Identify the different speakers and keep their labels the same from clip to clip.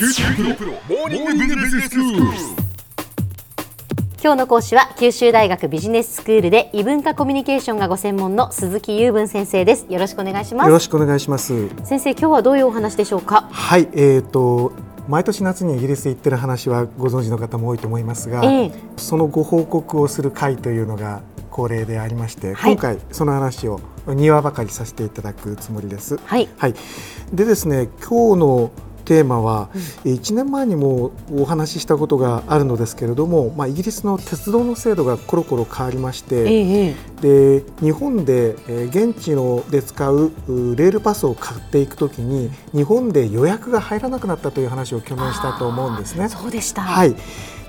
Speaker 1: 九州大学モーニングビジネススクール。
Speaker 2: 今日の講師は九州大学ビジネススクールで異文化コミュニケーションがご専門の鈴木雄文先生です。よろしくお願いします。
Speaker 3: よろしくお願いします。
Speaker 2: 先生今日はどういうお話でしょうか？
Speaker 3: はい、えー、と毎年夏にイギリス行ってる話はご存知の方も多いと思いますが、
Speaker 2: ええ。
Speaker 3: そのご報告をする会というのが恒例でありまして、
Speaker 2: はい。
Speaker 3: 今回その話を庭ばかりさせていただくつもりです。
Speaker 2: はい。
Speaker 3: はい、でですね今日のテーマは、1年前にもお話ししたことがあるのですけれども、まあ、イギリスの鉄道の制度がコロコロ変わりまして、
Speaker 2: ええ
Speaker 3: で日本で、えー現地ので使ううレールパスを買っていくときに日本で予約が入らなくなったという話を去年したと思うんですね。
Speaker 2: そうでした。
Speaker 3: はい。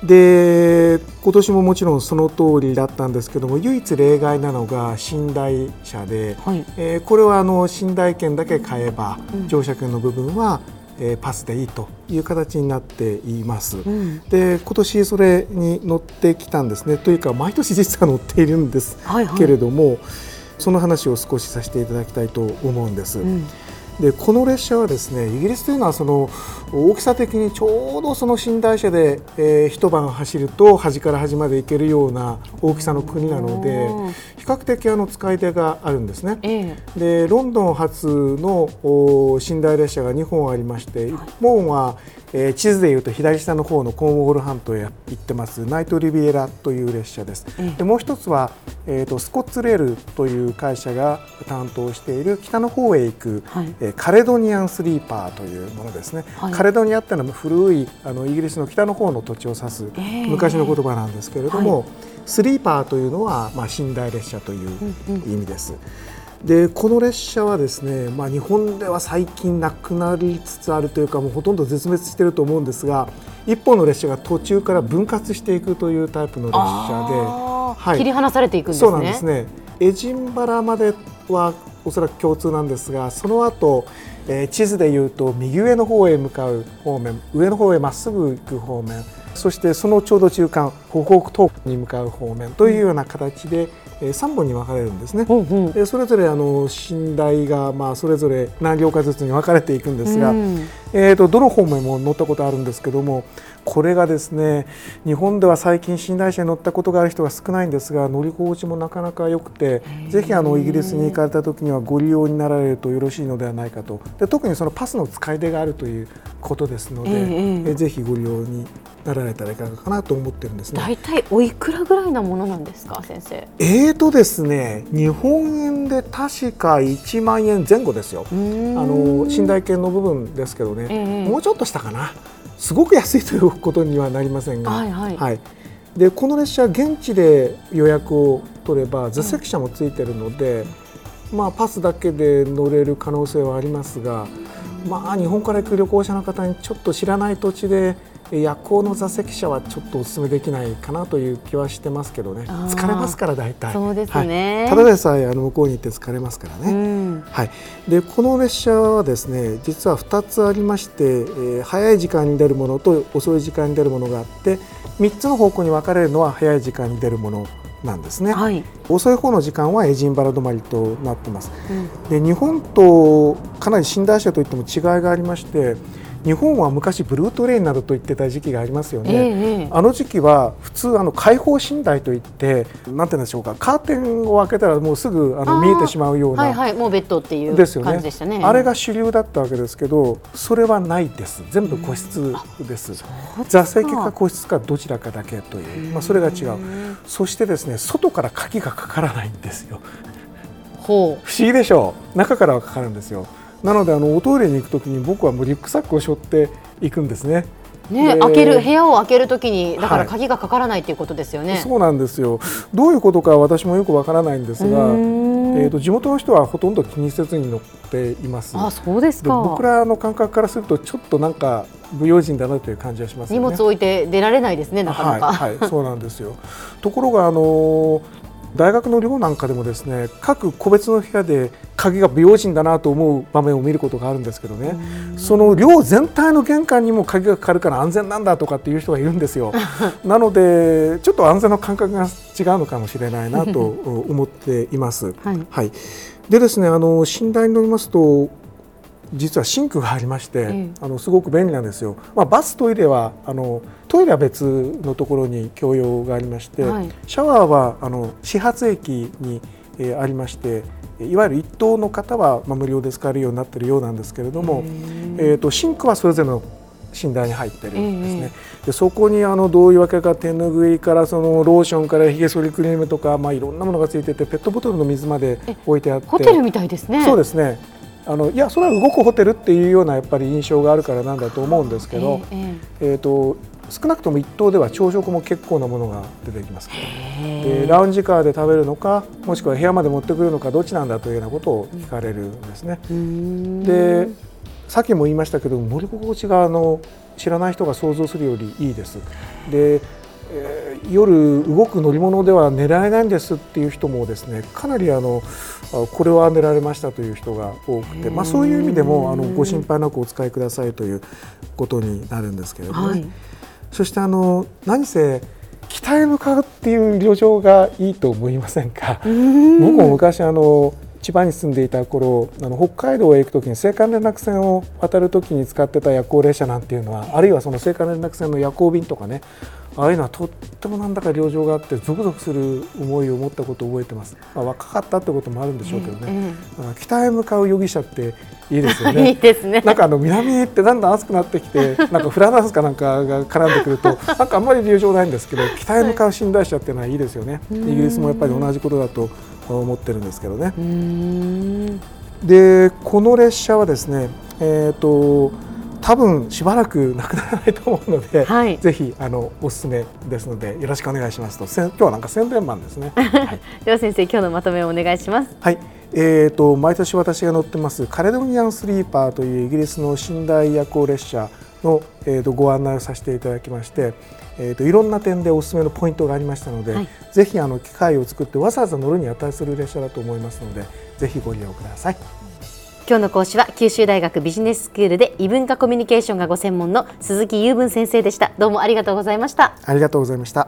Speaker 3: で今年ももちろんその通りだったんですけども唯一例外なのが寝台車で、
Speaker 2: はい。
Speaker 3: えーこれはあの寝台券だけ買えば、
Speaker 2: うん。
Speaker 3: 乗車券の部分は、えーパスでいいという形になっています。
Speaker 2: うん
Speaker 3: で今年それに乗ってきたんですねというか毎年実は乗っているんです
Speaker 2: はいはい
Speaker 3: けれども、その話を少しさせていただきたいと思うんです。
Speaker 2: うん
Speaker 3: でこの列車はですねイギリスというのはその大きさ的にちょうどその寝台車で、えー一晩走ると端から端まで行けるような大きさの国なので比較的あの使い手があるんですね。
Speaker 2: ええ。
Speaker 3: でロンドン発のお寝台列車が2本ありまして1本は、えー地図でいうと左下の方のコーンウォール半島へ行ってますナイトリビエラという列車です。
Speaker 2: ええ。
Speaker 3: でもう一つは、えー、とスコッツレールという会社が担当している北の方へ行く、
Speaker 2: はい。
Speaker 3: えーカレドニアンスリーパーというものですね、
Speaker 2: はい。
Speaker 3: カレドニアっていうのは古いあのイギリスの北の方の土地を指す
Speaker 2: ええ。
Speaker 3: 昔の言葉なんですけれども、スリーパーというのは、まあ、寝台列車という
Speaker 2: うんうん。
Speaker 3: 意味でこの列車はですね、まあ、日本では最近なくなりつつあるというかもうほとんど絶滅していると思うんですが一本の列車が途中から分割していくというタイプの列車で。はい
Speaker 2: 切り離されていくんですね
Speaker 3: そうなんですね。エジンバラまではおそらく共通なんですが、その後、えー地図でいうと右上の方へ向かう方面、上の方へまっすぐ行く方面、そしてそのちょうど中間、北北東に向かう方面というような形で、え3本に分かれるんですね。
Speaker 2: うんう。ん
Speaker 3: でそれぞれあの寝台がまあそれぞれ何両かずつに分かれていくんですが、
Speaker 2: うん。
Speaker 3: えー、とどの方面も乗ったことあるんですけどもこれがですね日本では最近寝台車に乗ったことがある人が少ないんですが乗り心地もなかなか良くてぜひあのイギリスに行かれた時にはご利用になられるとよろしいのではないかと。で特にそのパスの使い出があるということですので、
Speaker 2: ええ。
Speaker 3: えーぜひご利用になられたらいかがかなと思ってるんですね。
Speaker 2: 大体おいくらぐらいなものなんですか先生？
Speaker 3: えーとですね日本円で確か1万円前後ですよ。
Speaker 2: うーん。
Speaker 3: あの寝台券の部分ですけどね、
Speaker 2: ええ。
Speaker 3: もうちょっとしたかな。すごく安いということにはなりませんが、
Speaker 2: はい。はい。
Speaker 3: でこの列車現地で予約を取れば座席車もついてるので、まあ、パスだけで乗れる可能性はありますが、まあ、日本から行く旅行者の方にちょっと知らない土地で夜行の座席車はちょっとお勧めできないかなという気はしてますけどね。疲れますから大体。
Speaker 2: そうですね。
Speaker 3: はい。ただでさえあの向こうに行って疲れますからね。
Speaker 2: うん。
Speaker 3: はい、でこの列車はですね実は2つありまして、えー早い時間に出るものと遅い時間に出るものがあって3つの方向に分かれるのは早い時間に出るものなんですね、
Speaker 2: はい、
Speaker 3: 遅い方の時間はエジンバラ止まりとなってます。
Speaker 2: うん。
Speaker 3: で日本とかなり寝台車といっても違いがありまして日本は昔ブルートレインなどと言ってた時期がありますよね、
Speaker 2: ええええ。
Speaker 3: あの時期は普通あの開放寝台といってなんて言うんでしょうかカーテンを開けたらもうすぐあの見えてしまうような
Speaker 2: はいはいもうベッドっていう
Speaker 3: ですよ
Speaker 2: ね。
Speaker 3: あれが主流だったわけですけどそれはないです。全部個室です。座席か個室かどちらかだけという、まあ、それが違う。そしてですね外から鍵がかからないんですよ。
Speaker 2: ほ
Speaker 3: 不思議でしょう。中からはかかるんですよなのであのおトイレに行くときに僕はもうリュックサックを背負って行くんですね。
Speaker 2: うね
Speaker 3: で
Speaker 2: 開ける部屋を開けるときにだから
Speaker 3: はい。
Speaker 2: 鍵がかからないっていうことですよね、
Speaker 3: そうなんですよ。どういうことか私もよくわからないんですが、
Speaker 2: うーん。
Speaker 3: えー、と地元の人はほとんど気にせずに乗っています。
Speaker 2: あそうです
Speaker 3: で
Speaker 2: か
Speaker 3: 僕らの感覚からするとちょっとなんか不用心だなという感じがしますよね。
Speaker 2: 荷物置いて出られないですねなかなか、
Speaker 3: はい、はい、そうなんですよ。ところがあのー大学の寮なんかでもですね各個別の部屋で鍵が不用心だなと思う場面を見ることがあるんですけどね。その寮全体の玄関にも鍵がかかるから安全なんだとかっていう人がいるんですよ。なのでちょっと安全の感覚が違うのかもしれないなと 思っています。
Speaker 2: はい。
Speaker 3: はい、でですねあの寝台に乗りますと実はシンクがありまして、
Speaker 2: ええ。
Speaker 3: あのすごく便利なんですよ。まあ、バストイレはあのトイレは別のところに共用がありまして、
Speaker 2: はい。
Speaker 3: シャワーはあの始発駅に、えーありましていわゆる一等の方は、まあ、無料で使えるようになっているようなんですけれども、えー、とシンクはそれぞれの寝台に入ってるんですね。でそこにあのどういうわけか手ぬぐいからそのローションからひげ剃りクリームとか、まあ、いろんなものがついててペットボトルの水まで置いてあって。
Speaker 2: ホテルみたいですね。
Speaker 3: そうですね。あのいやそれは動くホテルっていうようなやっぱり印象があるからなんだと思うんですけど、
Speaker 2: えええ。
Speaker 3: えー、と少なくとも一棟では朝食も結構なものが出てきます。
Speaker 2: え
Speaker 3: でラウンジカーで食べるのかもしくは部屋まで持ってくるのかどっちなんだというようなことを聞かれるんですね。でさっきも言いましたけど乗り心地があの知らない人が想像するよりいいです。で、えー夜動く乗り物では寝られないんですっていう人もですねかなりあのあこれは寝られましたという人が多くて、まあ、そういう意味でもあのご心配なくお使いくださいということになるんですけれどもね。
Speaker 2: はい。
Speaker 3: そしてあの何せ北へ向かうっていう旅情がいいと思いませんか？僕も昔あの千葉に住んでいた頃あの北海道へ行くときに青函連絡船を渡るときに使ってた夜行列車なんていうのはあるいはその青函連絡船の夜行便とかねああいうのはとってもなんだか旅情があってゾクゾクする思いを持ったことを覚えてます、まあ、若かったってこともあるんでしょうけどね、北へ向かう容疑者っていいですよ
Speaker 2: ええ いい
Speaker 3: ね
Speaker 2: ですね。
Speaker 3: なんかあの南ってだんだん暑くなってきて なんかフラダンスかなんかが絡んでくると なんかあんまり流暢ないんですけど北へ向かう寝台車っていうのはいいですよね。イギリスもやっぱり同じことだと思ってるんですけどね。でこの列車はですねえっ、と多分しばらくなくならないと思うので、
Speaker 2: はい
Speaker 3: ぜひあのおすすめですのでよろしくお願いしますと今日はなんか宣伝マンですね。は い
Speaker 2: では先生今日のまとめをお願いします。
Speaker 3: はい、えー、と毎年私が乗ってますカレドニアンスリーパーというイギリスの寝台夜行列車の、えー、とご案内をさせていただきまして、えー、といろんな点でおすすめのポイントがありましたので、
Speaker 2: はい
Speaker 3: ぜひあの機会を作ってわざわざ乗るに値する列車だと思いますのでぜひご利用ください。
Speaker 2: 今日の講師は九州大学ビジネススクールで異文化コミュニケーションがご専門の鈴木雄文先生でした。どうもありがとうございました。
Speaker 3: ありがとうございました。